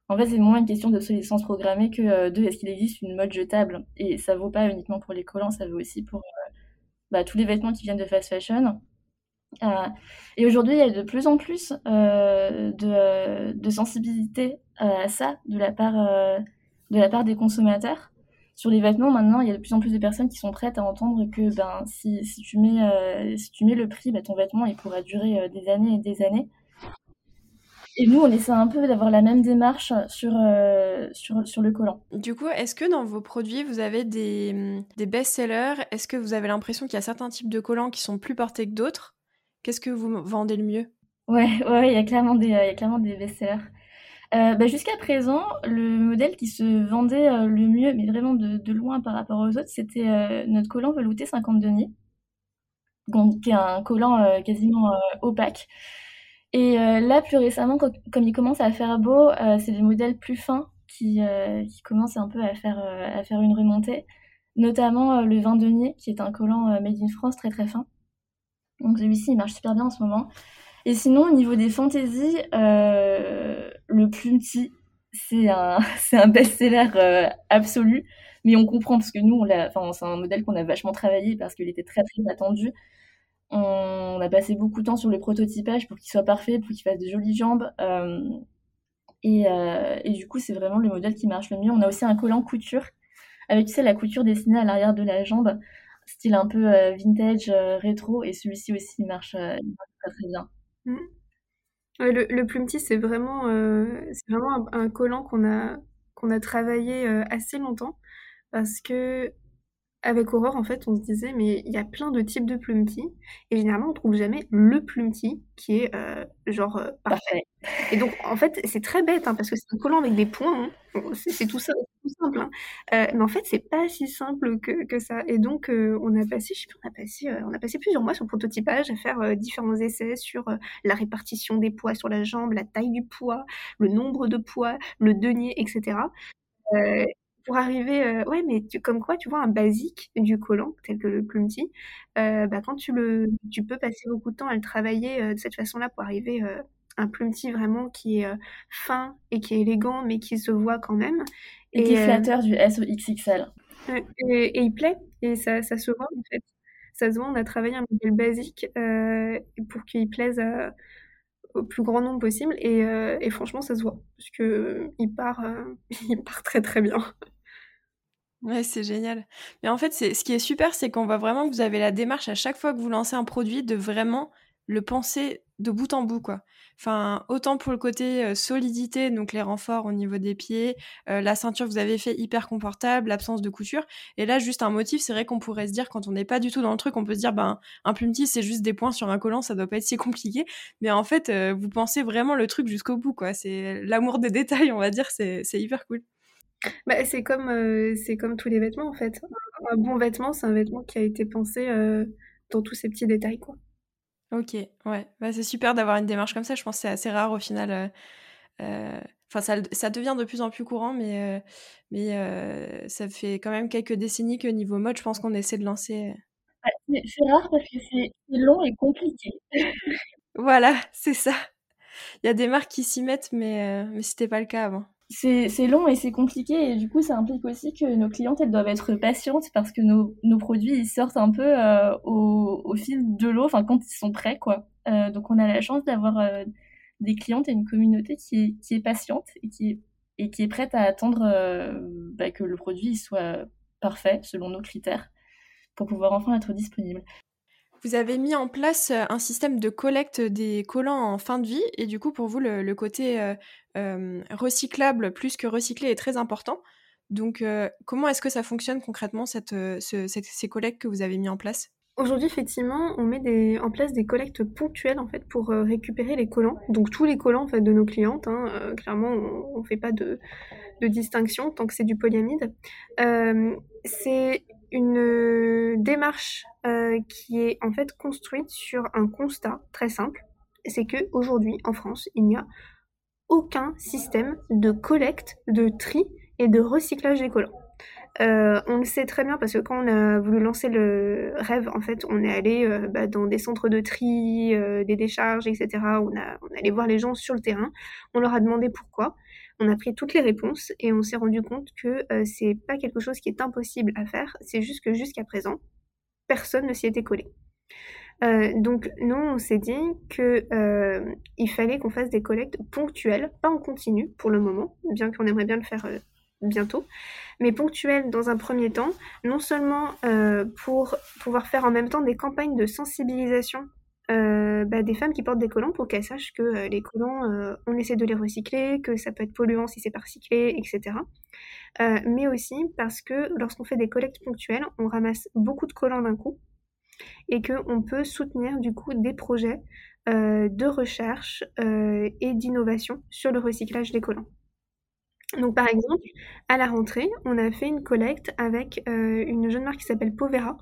en fait, c'est moins une question d'obsolescence programmée que de est-ce qu'il existe une mode jetable. Et ça vaut pas uniquement pour les collants, ça vaut aussi pour bah, tous les vêtements qui viennent de fast fashion. Euh, et aujourd'hui, il y a de plus en plus euh, de, sensibilité à ça de la part, euh, de la part des consommateurs. Sur les vêtements, maintenant, il y a de plus en plus de personnes qui sont prêtes à entendre que ben, si, si tu, mets, si tu mets le prix, ben, ton vêtement il pourra durer des années et des années. Et nous, on essaie un peu d'avoir la même démarche sur, sur, sur le collant. Du coup, est-ce que dans vos produits, vous avez des, des best-sellers? Est-ce que vous avez l'impression qu'il y a certains types de collants qui sont plus portés que d'autres? Qu'est-ce que vous vendez le mieux? Ouais, ouais, il y a clairement des, y a clairement des best-sellers. bah, Jusqu'à présent, le modèle qui se vendait le mieux, mais vraiment de, loin par rapport aux autres, c'était notre collant velouté 50 deniers, qui est un collant quasiment opaque. Et là, plus récemment, comme il commence à faire beau, c'est des modèles plus fins qui, qui commencent un peu à faire, à faire une remontée, notamment le 20 deniers, qui est un collant made in France très très fin. Donc celui-ci, il marche super bien en ce moment. Et sinon, au niveau des fantaisies, euh, le plus petit, c'est un, best-seller euh, absolu. Mais on comprend parce que nous, c'est un modèle qu'on a vachement travaillé parce qu'il était très très attendu. On, a passé beaucoup de temps sur le prototypage pour qu'il soit parfait, pour qu'il fasse de jolies jambes. Euh, et, du coup, c'est vraiment le modèle qui marche le mieux. On a aussi un collant couture avec, tu la couture dessinée à l'arrière de la jambe, style un peu vintage, rétro. Et celui-ci aussi, il marche, marche très bien. Mmh. le, le c'est vraiment, euh, c'est vraiment un, collant qu'on a, qu'on a travaillé euh, assez longtemps parce que avec Aurore, en fait, on se disait, mais il y a plein de types de plumetis, et généralement, on trouve jamais le plumetis qui est euh, genre parfait. Et donc, en fait, c'est très bête, hein, parce que c'est un collant avec des points, hein. c'est tout ça, tout simple. Hein. mais en fait, c'est pas si simple que, que ça. Et donc, on a passé, je sais plus, on a passé, on a passé plusieurs mois sur le prototypage à faire différents essais sur la répartition des poids sur la jambe, la taille du poids, le nombre de poids, le denier, etc pour arriver, euh, ouais, mais comme quoi, tu vois, un basique du collant, tel que le plumetis, euh, bah, quand tu le, tu peux passer beaucoup de temps à le travailler euh, de cette façon-là pour arriver à un plumetis vraiment qui est fin et qui est élégant, mais qui se voit quand même. Et, qui est flatteur du SOXXL. Et, et, il plaît, et ça, ça se voit en fait. Ça se voit, on a travaillé un modèle basique pour qu'il plaise au plus grand nombre possible, et, et, franchement, ça se voit, parce que il part, il part très très bien. Ouais, c'est génial. Mais en fait, c'est ce qui est super, c'est qu'on voit vraiment que vous avez la démarche à chaque fois que vous lancez un produit de vraiment le penser de bout en bout, quoi. Enfin, autant pour le côté euh, solidité, donc les renforts au niveau des pieds, euh, la ceinture que vous avez fait hyper confortable, l'absence de couture. Et là, juste un motif, c'est vrai qu'on pourrait se dire, quand on n'est pas du tout dans le truc, on peut se dire, ben, un plumetis, c'est juste des points sur un collant, ça doit pas être si compliqué. Mais en fait, euh, vous pensez vraiment le truc jusqu'au bout, quoi. C'est l'amour des détails, on va dire, c'est hyper cool. Bah, c'est comme, euh, c'est comme tous les vêtements en fait. Un, bon vêtement, c'est un vêtement qui a été pensé euh, dans tous ces petits détails quoi. Ok, ouais, bah, c'est super d'avoir une démarche comme ça. Je pense que c'est assez rare au final. Euh, enfin, ça, ça, devient de plus en plus courant, mais, mais ça fait quand même quelques décennies que niveau mode, je pense qu'on essaie de lancer. c'est rare parce que c'est long et compliqué. voilà, c'est ça. Il y a des marques qui s'y mettent, mais, mais c'était pas le cas avant c'est long et c'est compliqué et du coup ça implique aussi que nos clientes elles doivent être patientes parce que nos, nos produits ils sortent un peu euh, au, au, fil de l'eau, enfin quand ils sont prêts quoi. Euh, donc on a la chance d'avoir euh, des clientes et une communauté qui est, qui est patiente et qui est, et qui est prête à attendre bah, que le produit soit parfait selon nos critères pour pouvoir enfin être disponible. Vous avez mis en place euh, un système de collecte des collants en fin de vie et du coup pour vous le, côté euh, euh, recyclable plus que recyclé est très important. Donc comment est-ce que ça fonctionne concrètement cette, ces collectes que vous avez mis en place? Aujourd'hui, effectivement, on met des, en place des collectes ponctuelles en fait pour récupérer les collants. Donc tous les collants en fait de nos clientes. Hein, clairement, on, ne fait pas de, distinction tant que c'est du polyamide. c'est une démarche euh, qui est en fait construite sur un constat très simple, c'est que aujourd'hui en France, il n'y a aucun système de collecte, de tri et de recyclage des collants. Euh, on le sait très bien parce que quand on a voulu lancer le rêve, en fait, on est allé euh, bah, dans des centres de tri, des décharges, etc. On, a, allé voir les gens sur le terrain. On leur a demandé pourquoi. On a pris toutes les réponses et on s'est rendu compte que euh, c'est pas quelque chose qui est impossible à faire, c'est juste que jusqu'à présent, personne ne s'y était collé. Euh, donc nous, on s'est dit que euh, il fallait qu'on fasse des collectes ponctuelles, pas en continu pour le moment, bien qu'on aimerait bien le faire bientôt, mais ponctuelles dans un premier temps, non seulement pour pouvoir faire en même temps des campagnes de sensibilisation euh, bah, des femmes qui portent des collants pour qu'elles sachent que euh, les collants, euh, on essaie de les recycler, que ça peut être polluant si c'est pas recyclé, etc. mais aussi parce que lorsqu'on fait des collectes ponctuelles, on ramasse beaucoup de collants d'un coup et qu'on peut soutenir du coup des projets de recherche et d'innovation sur le recyclage des collants. Donc par exemple, à la rentrée, on a fait une collecte avec une jeune marque qui s'appelle Povera,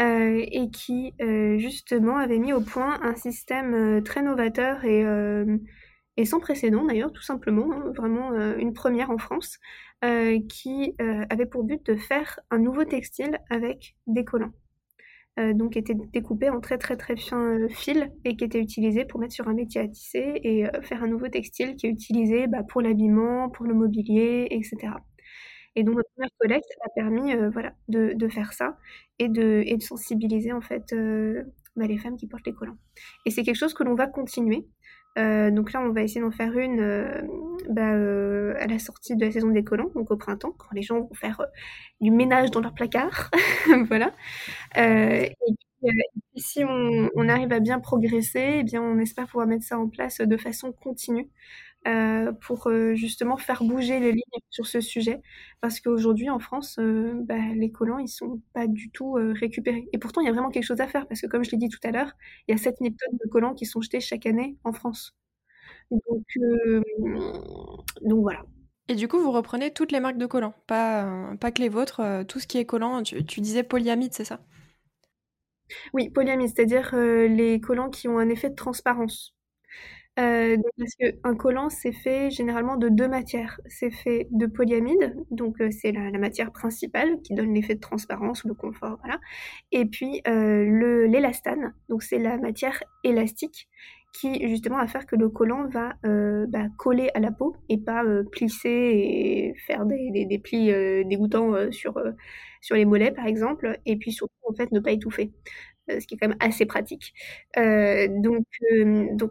euh, et qui euh, justement avait mis au point un système euh, très novateur et, sans précédent d'ailleurs, tout simplement, hein, vraiment une première en France, qui avait pour but de faire un nouveau textile avec des collants. donc était découpé en très très très fins fils et qui était utilisé pour mettre sur un métier à tisser et faire un nouveau textile qui est utilisé bah, pour l'habillement, pour le mobilier, etc. Et donc notre première collecte a permis euh, voilà, de, faire ça et de, sensibiliser en fait euh, bah, les femmes qui portent les collants. Et c'est quelque chose que l'on va continuer. Euh, donc là, on va essayer d'en faire une bah, à la sortie de la saison des collants, donc au printemps, quand les gens vont faire du ménage dans leur placard. voilà. et puis, si on, on, arrive à bien progresser, eh bien, on espère pouvoir mettre ça en place de façon continue euh, pour euh, justement faire bouger les lignes sur ce sujet. Parce qu'aujourd'hui, en France, euh, bah, les collants, ils sont pas du tout récupérés. Et pourtant, il y a vraiment quelque chose à faire, parce que comme je l'ai dit tout à l'heure, il y a 7000 tonnes de collants qui sont jetés chaque année en France. Donc, donc voilà. Et du coup, vous reprenez toutes les marques de collants, pas, pas que les vôtres, tout ce qui est collant. Tu, tu disais polyamide, c'est ça? Oui, polyamide, c'est-à-dire les collants qui ont un effet de transparence. Euh, parce qu'un collant, c'est fait généralement de deux matières. C'est fait de polyamide, donc euh, c'est la, matière principale qui donne l'effet de transparence ou de confort, voilà. Et puis euh, le l'élastane, donc c'est la matière élastique qui justement va faire que le collant va bah, coller à la peau et pas plisser et faire des, des, des plis dégoûtants sur sur les mollets par exemple, et puis surtout en fait ne pas étouffer, ce qui est quand même assez pratique. donc donc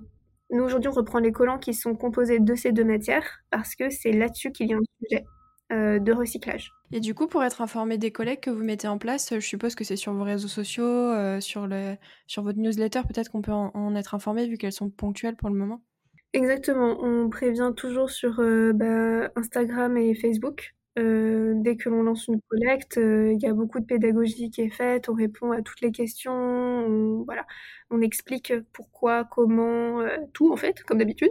nous, aujourd'hui, on reprend les collants qui sont composés de ces deux matières parce que c'est là-dessus qu'il y a un sujet euh, de recyclage. Et du coup, pour être informé des collègues que vous mettez en place, je suppose que c'est sur vos réseaux sociaux, euh, sur, le, sur votre newsletter, peut-être qu'on peut en, être informé vu qu'elles sont ponctuelles pour le moment Exactement, on prévient toujours sur euh, bah, Instagram et Facebook. Euh, dès que l'on lance une collecte, euh, il y a beaucoup de pédagogie qui est faite, on répond à toutes les questions, on, voilà, on explique pourquoi, comment, euh, tout en fait, comme d'habitude.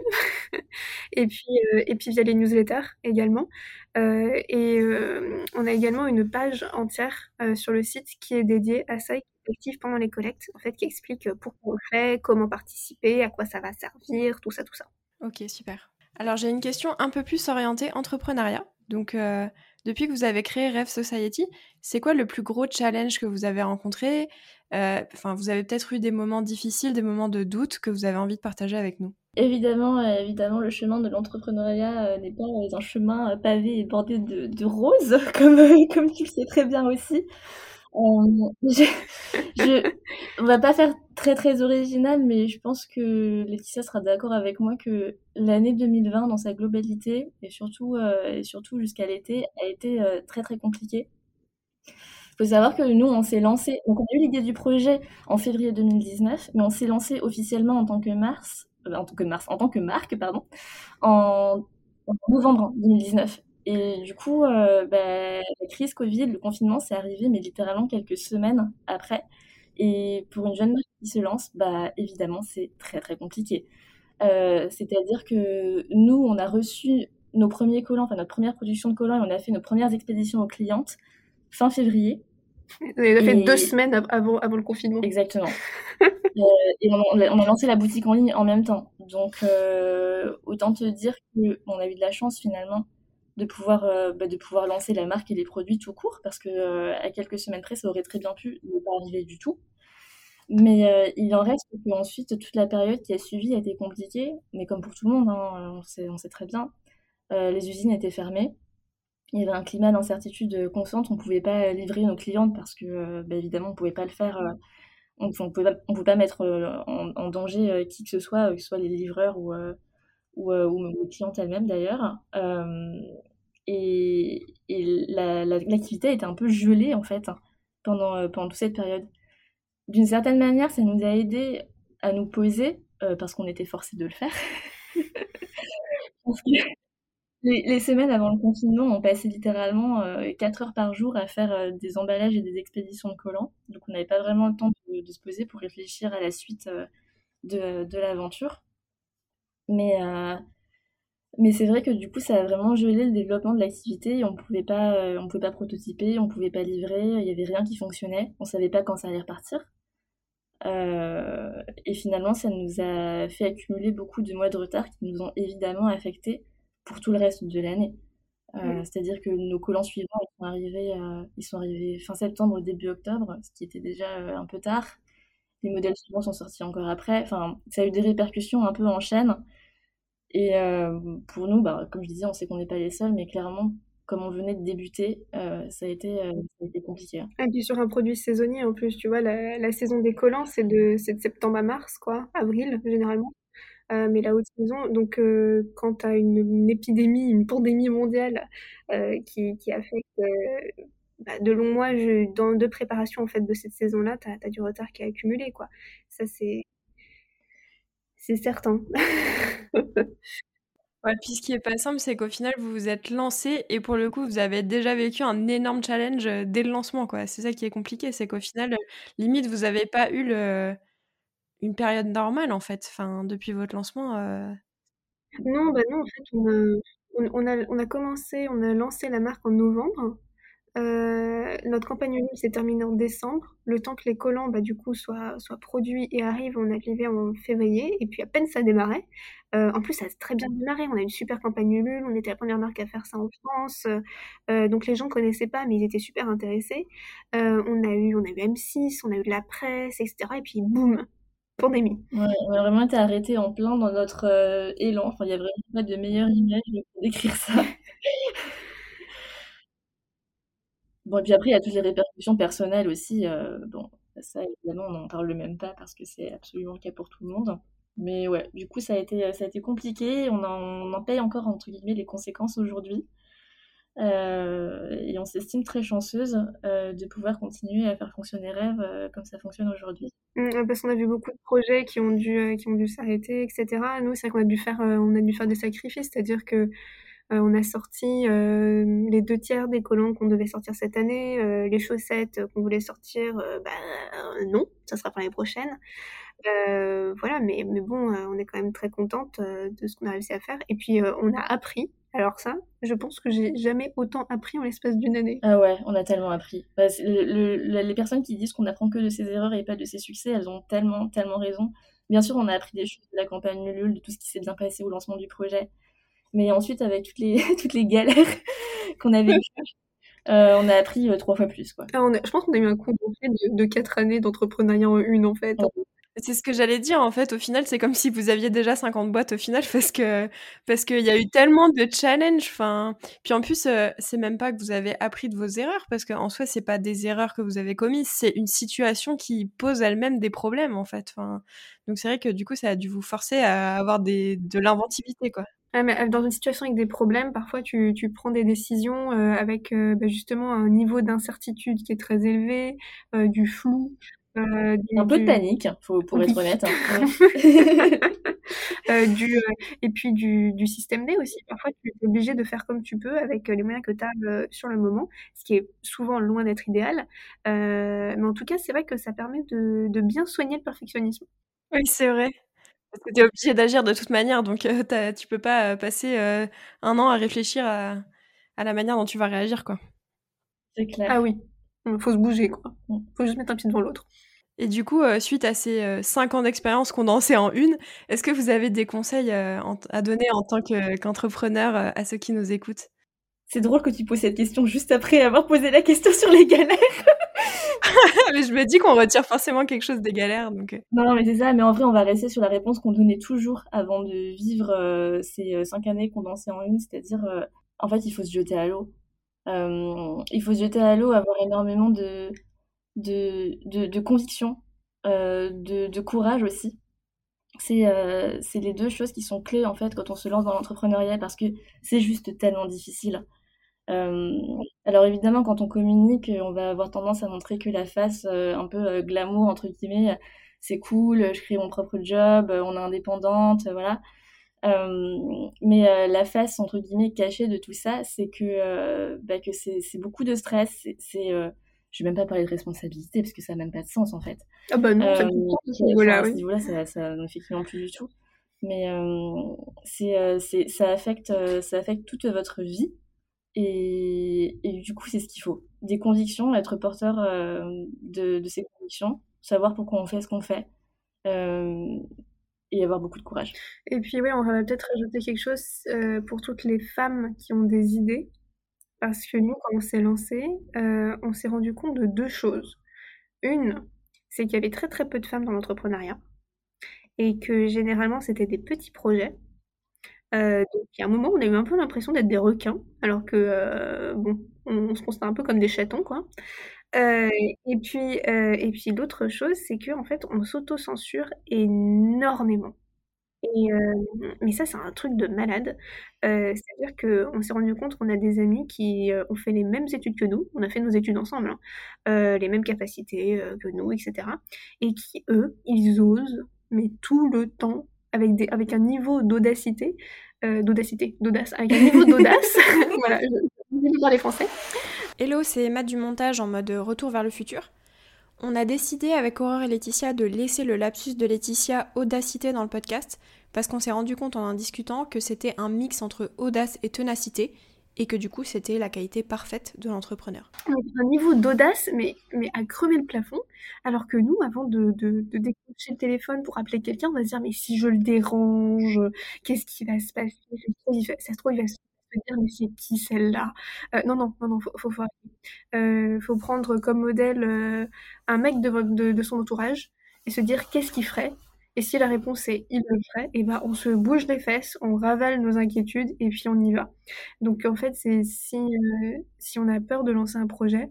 et puis et puis via les newsletters également. et on a également une page entière sur le site qui est dédiée à ça et qui est active pendant les collectes, en fait, qui explique pourquoi on le fait, comment participer, à quoi ça va servir, tout ça, tout ça. Ok, super. Alors j'ai une question un peu plus orientée entrepreneuriat. Donc, euh, depuis que vous avez créé Rêve Society, c'est quoi le plus gros challenge que vous avez rencontré? Euh, Enfin, vous avez peut-être eu des moments difficiles, des moments de doute que vous avez envie de partager avec nous. Évidemment, euh, évidemment, le chemin de l'entrepreneuriat n'est pas un chemin pavé et bordé de, roses, comme, comme tu le sais très bien aussi. Euh, on va pas faire très très original, mais je pense que Laetitia sera d'accord avec moi que l'année 2020 dans sa globalité et surtout euh, surtout jusqu'à l'été a été euh, très très compliquée. Il faut savoir que nous on s'est lancé, donc on a eu l'idée du projet en février 2019, mais on s'est lancé officiellement en tant que mars, en tant que mars, en tant que marque pardon, en novembre 2019. Et du coup, euh, bah, la crise Covid, le confinement, c'est arrivé, mais littéralement quelques semaines après. Et pour une jeune mère qui se lance, bah, évidemment, c'est très très compliqué. Euh, c'est-à-dire que nous, on a reçu nos premiers collants, enfin notre première production de collants, et on a fait nos premières expéditions aux clientes fin février. On a fait deux semaines avant, avant le confinement. Exactement. Euh, et on, on, a lancé la boutique en ligne en même temps. Donc, autant te dire qu'on a eu de la chance finalement de pouvoir, euh, bah, de pouvoir lancer la marque et les produits tout court, parce que euh, à quelques semaines près, ça aurait très bien pu ne pas arriver du tout. Mais euh, il en reste que ensuite toute la période qui a suivi a été compliquée, mais comme pour tout le monde, hein, on, sait, on sait très bien, les usines étaient fermées. Il y avait un climat d'incertitude constante, on ne pouvait pas livrer nos clientes parce que, bah, évidemment, on ne pouvait pas le faire on ne pouvait, pas mettre en, danger qui que ce soit, que ce soit les livreurs ou, ou, ou les clientes elles-mêmes d'ailleurs et, l'activité la, était un peu gelée en fait pendant, euh, pendant toute cette période. D'une certaine manière, ça nous a aidé à nous poser euh, parce qu'on était forcé de le faire. les, semaines avant le confinement, on passait littéralement 4 euh, heures par jour à faire des emballages et des expéditions de collants. Donc on n'avait pas vraiment le temps de, se poser pour réfléchir à la suite de, de l'aventure. Mais, mais c'est vrai que du coup, ça a vraiment gelé le développement de l'activité. On pouvait pas, on pouvait pas prototyper, on pouvait pas livrer, il y avait rien qui fonctionnait. On savait pas quand ça allait repartir. et finalement, ça nous a fait accumuler beaucoup de mois de retard qui nous ont évidemment affectés pour tout le reste de l'année. Euh, c'est-à-dire que nos collants suivants, ils sont, arrivés, euh, ils sont arrivés fin septembre, début octobre, ce qui était déjà euh, un peu tard. Les modèles suivants sont sortis encore après. Enfin, ça a eu des répercussions un peu en chaîne. Et pour nous, bah, comme je disais, on sait qu'on n'est pas les seuls, mais clairement, comme on venait de débuter, ça, a été, ça a été compliqué. Hein. Et puis sur un produit saisonnier en plus, tu vois, la, saison des collants, c'est de, septembre à mars, quoi, avril généralement. Euh, mais la haute saison, donc euh, quand tu as une, épidémie, une pandémie mondiale euh, qui, qui, affecte bah, de longs mois dans, de préparation en fait, de cette saison-là, tu as, du retard qui a accumulé. Quoi. Ça, c'est, c'est certain. Ouais, puis ce qui est pas simple, c'est qu'au final, vous vous êtes lancé et pour le coup, vous avez déjà vécu un énorme challenge dès le lancement, quoi. C'est ça qui est compliqué, c'est qu'au final, limite, vous avez pas eu le, une période normale en fait, enfin, depuis votre lancement euh Non, bah non, en fait, on a, on, a, on a commencé, on a lancé la marque en novembre. Euh, notre campagne ligne s'est terminée en décembre. Le temps que les collants, bah, du coup, soient, soient produits et arrivent, on a livré en février. Et puis, à peine ça démarrait. Euh, en plus, ça a très bien démarré. On a une super campagne Ulule. On était la première marque à faire ça en France. donc, les gens connaissaient pas, mais ils étaient super intéressés. on a eu, on a eu M6, on a eu de la presse, etc. Et puis, boum, pandémie. Ouais, on a vraiment été arrêté en plein dans notre euh, élan. Enfin, il y a vraiment pas de meilleure image pour décrire ça. bon, et puis après, il y a toutes les répercussions personnelles aussi. Euh, bon, ça, évidemment, on n'en parle même pas parce que c'est absolument le cas pour tout le monde. Mais ouais, du coup, ça a été, ça a été compliqué. On en, on en paye encore, entre guillemets, les conséquences aujourd'hui. Euh, et on s'estime très chanceuse euh, de pouvoir continuer à faire fonctionner Rêve comme ça fonctionne aujourd'hui. Mmh, parce qu'on a vu beaucoup de projets qui ont dû, qui dû s'arrêter, etc. Nous, c'est qu'on a dû faire, a dû faire des sacrifices, c'est-à-dire que on a sorti les deux tiers des collants qu'on devait sortir cette année, les chaussettes qu'on voulait sortir, bah, non, ça sera pour l'année prochaine. voilà, mais, mais bon, on est quand même très contente de ce qu'on a réussi à faire. Et puis, on a appris alors ça, je pense que j'ai jamais autant appris en l'espace d'une année. Ah ouais, on a tellement appris. Bah, les personnes qui disent qu'on apprend que de ses erreurs et pas de ses succès, elles ont tellement, tellement raison. Bien sûr, on a appris des choses de la campagne Ulule, de tout ce qui s'est bien passé au lancement du projet. Mais ensuite, avec toutes les, toutes les galères qu'on a vécues, euh, on a appris euh, trois fois plus. Quoi. Ah, je pense qu'on a eu un condensé de, de quatre années d'entrepreneuriat en une, en fait. C'est ce que j'allais dire en fait. Au final, c'est comme si vous aviez déjà 50 boîtes au final parce que parce qu'il y a eu tellement de challenges. Enfin, puis en plus, euh, c'est même pas que vous avez appris de vos erreurs parce qu'en soi, c'est pas des erreurs que vous avez commises, c'est une situation qui pose elle-même des problèmes en fait. Donc c'est vrai que du coup, ça a dû vous forcer à avoir des de l'inventivité quoi. Mais euh, dans une situation avec des problèmes, parfois tu, tu prends des décisions euh, avec bah, justement un niveau d'incertitude qui est très élevé, du flou. Euh, un peu de panique, faut, pour être honnête. Hein. Euh, du, euh, et puis du, du, système D aussi. Parfois, tu es obligé de faire comme tu peux avec les moyens que tu as sur le moment, ce qui est souvent loin d'être idéal. mais en tout cas, c'est vrai que ça permet de, de bien soigner le perfectionnisme. Oui, c'est vrai. Parce que tu es obligé d'agir de toute manière, donc tu peux pas passer un an à réfléchir à, à, la manière dont tu vas réagir. quoi. C'est clair. Ah oui, il faut se bouger, quoi. Mm. faut juste mettre un pied devant l'autre. Et du coup, euh, suite à ces euh, cinq ans d'expérience condensés en une, est-ce que vous avez des conseils euh, à donner en tant qu'entrepreneur à ceux qui nous écoutent? C'est drôle que tu poses cette question juste après avoir posé la question sur les galères. mais je me dis qu'on retire forcément quelque chose des galères. Donc... Non, mais c'est ça. Mais en vrai, on va rester sur la réponse qu'on donnait toujours avant de vivre ces cinq années condensées en une. C'est-à-dire, en fait, il faut se jeter à l'eau. il faut se jeter à l'eau, avoir énormément de de, de, conviction, euh, de, courage aussi. Euh, c'est les deux choses qui sont clés en fait quand on se lance dans l'entrepreneuriat parce que c'est juste tellement difficile. Euh, alors évidemment, quand on communique, on va avoir tendance à montrer que la face un peu glamour entre guillemets, c'est cool, je crée mon propre job, on est indépendante, voilà. mais la face entre guillemets cachée de tout ça, c'est que, bah, que c'est beaucoup de stress, c'est je vais même pas parler de responsabilité parce que ça n'a même pas de sens en fait. Ah bah non, ça voilà, oui. là ça, ça effectivement plus du tout. Mais c'est, ça affecte, ça affecte toute votre vie. Et, du coup, c'est ce qu'il faut. Des convictions, être porteur de, de, ces convictions, savoir pourquoi on fait ce qu'on fait. et avoir beaucoup de courage. Et puis oui, on va peut-être rajouter quelque chose pour toutes les femmes qui ont des idées. Parce que nous, quand on s'est lancé, euh, on s'est rendu compte de deux choses. Une, c'est qu'il y avait très très peu de femmes dans l'entrepreneuriat et que généralement c'était des petits projets. Euh, donc il y a un moment, on a eu un peu l'impression d'être des requins, alors que euh, bon, on, se considère un peu comme des chatons, quoi. et puis, puis l'autre chose, c'est que en fait, on s'auto-censure énormément. Et mais ça, c'est un truc de malade. c'est-à-dire qu'on s'est rendu compte qu'on a des amis qui, ont fait les mêmes études que nous. On a fait nos études ensemble, hein. les mêmes capacités, que nous et et qui, eux, ils osent, mais tout le temps avec des avec un niveau d'audacité, d'audacité, d'audace, avec un niveau d'audace, voilà, je parler français. Hello, c'est Emma du montage en mode, retour vers le futur. On a décidé avec Aurore et Laetitia de laisser le lapsus de Laetitia audacité dans le podcast parce qu'on s'est rendu compte en en discutant que c'était un mix entre audace et ténacité et que du coup c'était la qualité parfaite de l'entrepreneur. Un niveau d'audace mais, mais à crever le plafond alors que nous avant de, de, décrocher le téléphone pour appeler quelqu'un on va se dire mais si je le dérange qu'est-ce qui va se passer? Ça se trouve il va se dire mais c'est qui celle-là? Euh, Non non non non faut faut, euh, prendre comme modèle euh, un mec de, son entourage et se dire qu'est-ce qu'il ferait et si la réponse est il le ferait, et ben on se bouge les fesses, on ravale nos inquiétudes et puis on y va. Donc en fait c'est si si on a peur de lancer un projet,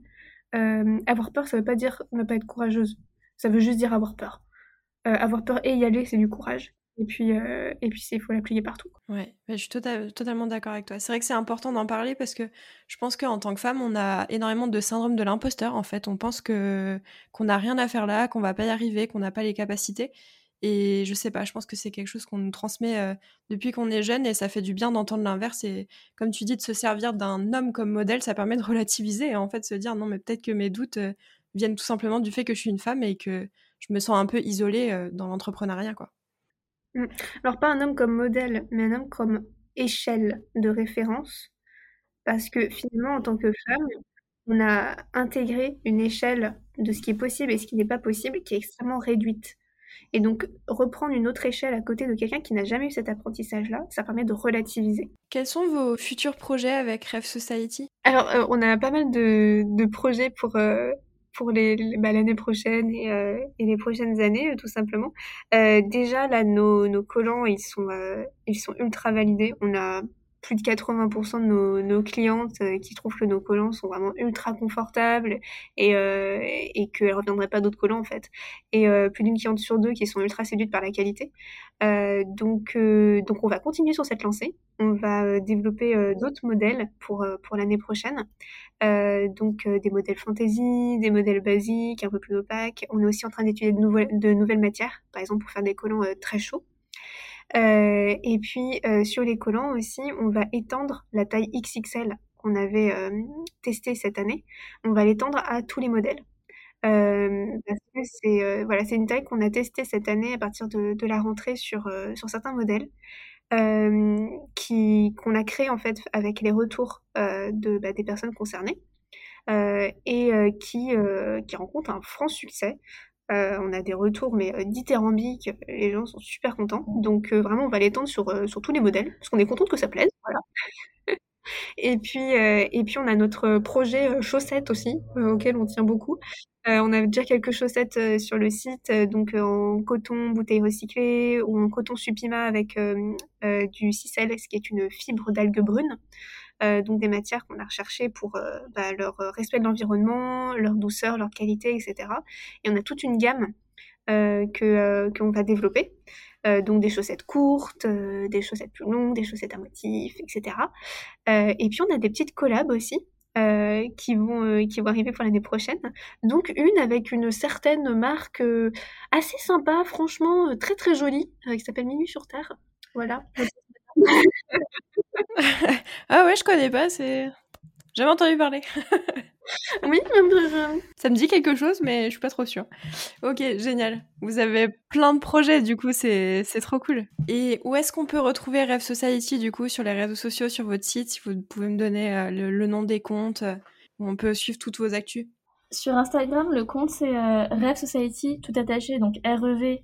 avoir peur ça veut pas dire ne pas être courageuse, ça veut juste dire avoir peur. avoir peur et y aller c'est du courage. Et puis, euh, il faut l'appliquer partout. Ouais, bah, je suis tota-, totalement d'accord avec toi. C'est vrai que c'est important d'en parler parce que je pense qu'en tant que femme, on a énormément de syndrome de l'imposteur. En fait, on pense que qu'on n'a rien à faire là, qu'on va pas y arriver, qu'on n'a pas les capacités. Et je sais pas, je pense que c'est quelque chose qu'on nous transmet euh, depuis qu'on est jeune et ça fait du bien d'entendre l'inverse. Et comme tu dis, de se servir d'un homme comme modèle, ça permet de relativiser et en fait se dire non, mais peut-être que mes doutes euh, viennent tout simplement du fait que je suis une femme et que je me sens un peu isolée dans l'entrepreneuriat, quoi. Mmh. Alors pas un homme comme modèle, mais un homme comme échelle de référence. Parce que finalement, en tant que femme, on a intégré une échelle de ce qui est possible et ce qui n'est pas possible qui est extrêmement réduite. Et donc, reprendre une autre échelle à côté de quelqu'un qui n'a jamais eu cet apprentissage-là, ça permet de relativiser. Quels sont vos futurs projets avec Rêve Society? Alors, euh, on a pas mal de, projets pour, euh, pour les, bah, l'année prochaine et, euh, et, les prochaines années, tout simplement. Déjà, là, nos, nos collants, ils sont, ils sont ultra validés. On a plus de 80% de nos, clientes qui trouvent que nos collants sont vraiment ultra confortables et, euh, et qu'elles ne reviendraient pas d'autres collants en fait. Et plus d'une cliente sur deux qui sont ultra séduites par la qualité. Euh, donc, on va continuer sur cette lancée. On va développer d'autres modèles pour, pour l'année prochaine. Euh, donc euh, des modèles fantasy, des modèles basiques, un peu plus opaques. On est aussi en train d'étudier de, nouvelles, de nouvelles matières, par exemple pour faire des collants euh, très chauds. Et puis sur les collants aussi, on va étendre la taille XXL qu'on avait testé cette année. On va l'étendre à tous les modèles. c'est voilà, une taille qu'on a testée cette année à partir de, la rentrée sur, sur certains modèles euh, qui qu'on a créé en fait avec les retours euh, de bah, des personnes concernées euh, et euh, qui euh, qui rencontrent un franc succès. On a des retours mais dithyrambiques, les gens sont super contents. Donc vraiment on va l'étendre sur sur tous les modèles parce qu'on est content que ça plaise. Et puis, on a notre projet chaussettes aussi, auquel on tient beaucoup. Euh, on a déjà quelques chaussettes euh, sur le site, euh, donc en coton bouteille recyclée ou en coton supima avec du cicel, ce qui est une fibre d'algue brune. Donc des matières qu'on a recherchées pour bah, leur respect de l'environnement, leur douceur, leur qualité, etc. Et on a toute une gamme que qu'on va développer. donc des chaussettes courtes, des chaussettes plus longues, des chaussettes à motifs, etc. et puis on a des petites collabs aussi euh, qui, vont, euh, qui vont arriver pour l'année prochaine. Donc une avec une certaine marque euh, assez sympa, franchement très très jolie, qui s'appelle Minuit sur Terre. Voilà. Ah ouais, je connais pas, c'est... Jamais entendu parler. Oui, ça me dit quelque chose, mais je suis pas trop sûre. Ok, génial. Vous avez plein de projets, du coup, c'est trop cool. Et où est-ce qu'on peut retrouver Rêve Society, du coup, sur les réseaux sociaux, sur votre site, si vous pouvez me donner euh, le, nom des comptes, euh, où on peut suivre toutes vos actus? Sur Instagram, le compte, c'est euh, Rêve Society, tout attaché, donc REV,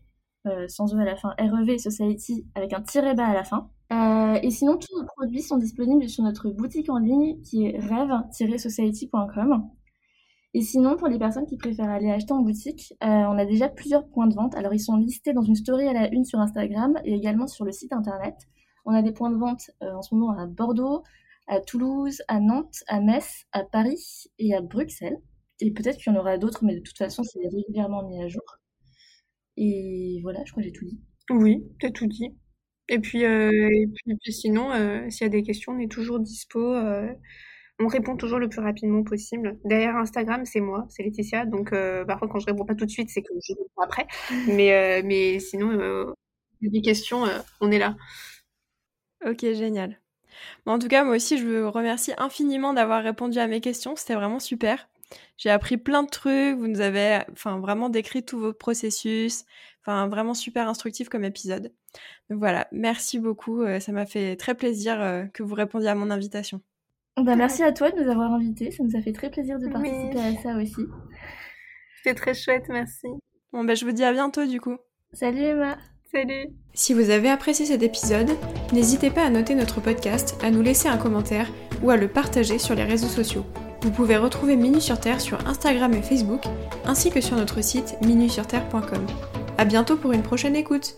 sans E à la fin, REV Society, avec un tiret bas à la fin. et sinon, tous nos produits sont disponibles sur notre boutique en ligne, qui est rêve-society.com. Et sinon, pour les personnes qui préfèrent aller acheter en boutique, euh, on a déjà plusieurs points de vente. Alors, ils sont listés dans une story à la une sur Instagram et également sur le site internet. On a des points de vente euh, en ce moment à Bordeaux, à Toulouse, à Nantes, à Metz, à Paris et à Bruxelles. Et peut-être qu'il y en aura d'autres, mais de toute façon, c'est régulièrement mis à jour. Et voilà, je crois que j'ai tout dit. Oui, tu as tout dit. Et puis, euh, et puis, sinon, s'il y a des questions, on est toujours dispo. On répond toujours le plus rapidement possible. Derrière Instagram, c'est moi, c'est Laetitia. Donc euh, parfois, quand je réponds pas tout de suite, c'est que je réponds après. Mais, euh, mais sinon, euh, des questions, on est là. Ok, génial. en tout cas, moi aussi, je veux remercier infiniment d'avoir répondu à mes questions. C'était vraiment super. J'ai appris plein de trucs. Vous nous avez enfin, vraiment décrit tout votre processus. Enfin, vraiment super instructif comme épisode. Donc voilà, merci beaucoup. Ça m'a fait très plaisir que vous répondiez à mon invitation. Bah, merci à toi de nous avoir invités. Ça nous a fait très plaisir de participer à ça aussi. C'était très chouette, merci. Bon, bah, je vous dis à bientôt du coup. Salut Emma. Salut. Si vous avez apprécié cet épisode, n'hésitez pas à noter notre podcast, à nous laisser un commentaire ou à le partager sur les réseaux sociaux. Vous pouvez retrouver Minu sur Terre sur Instagram et Facebook, ainsi que sur notre site minusurterre.com. À bientôt pour une prochaine écoute.